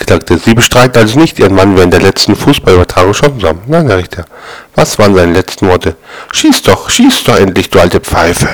Angeklagte, Sie bestreiten also nicht, Ihren Mann während der letzten Fußballübertragung schon zusammen. Nein, Herr Richter. Was waren seine letzten Worte? Schieß doch, schieß doch endlich, du alte Pfeife.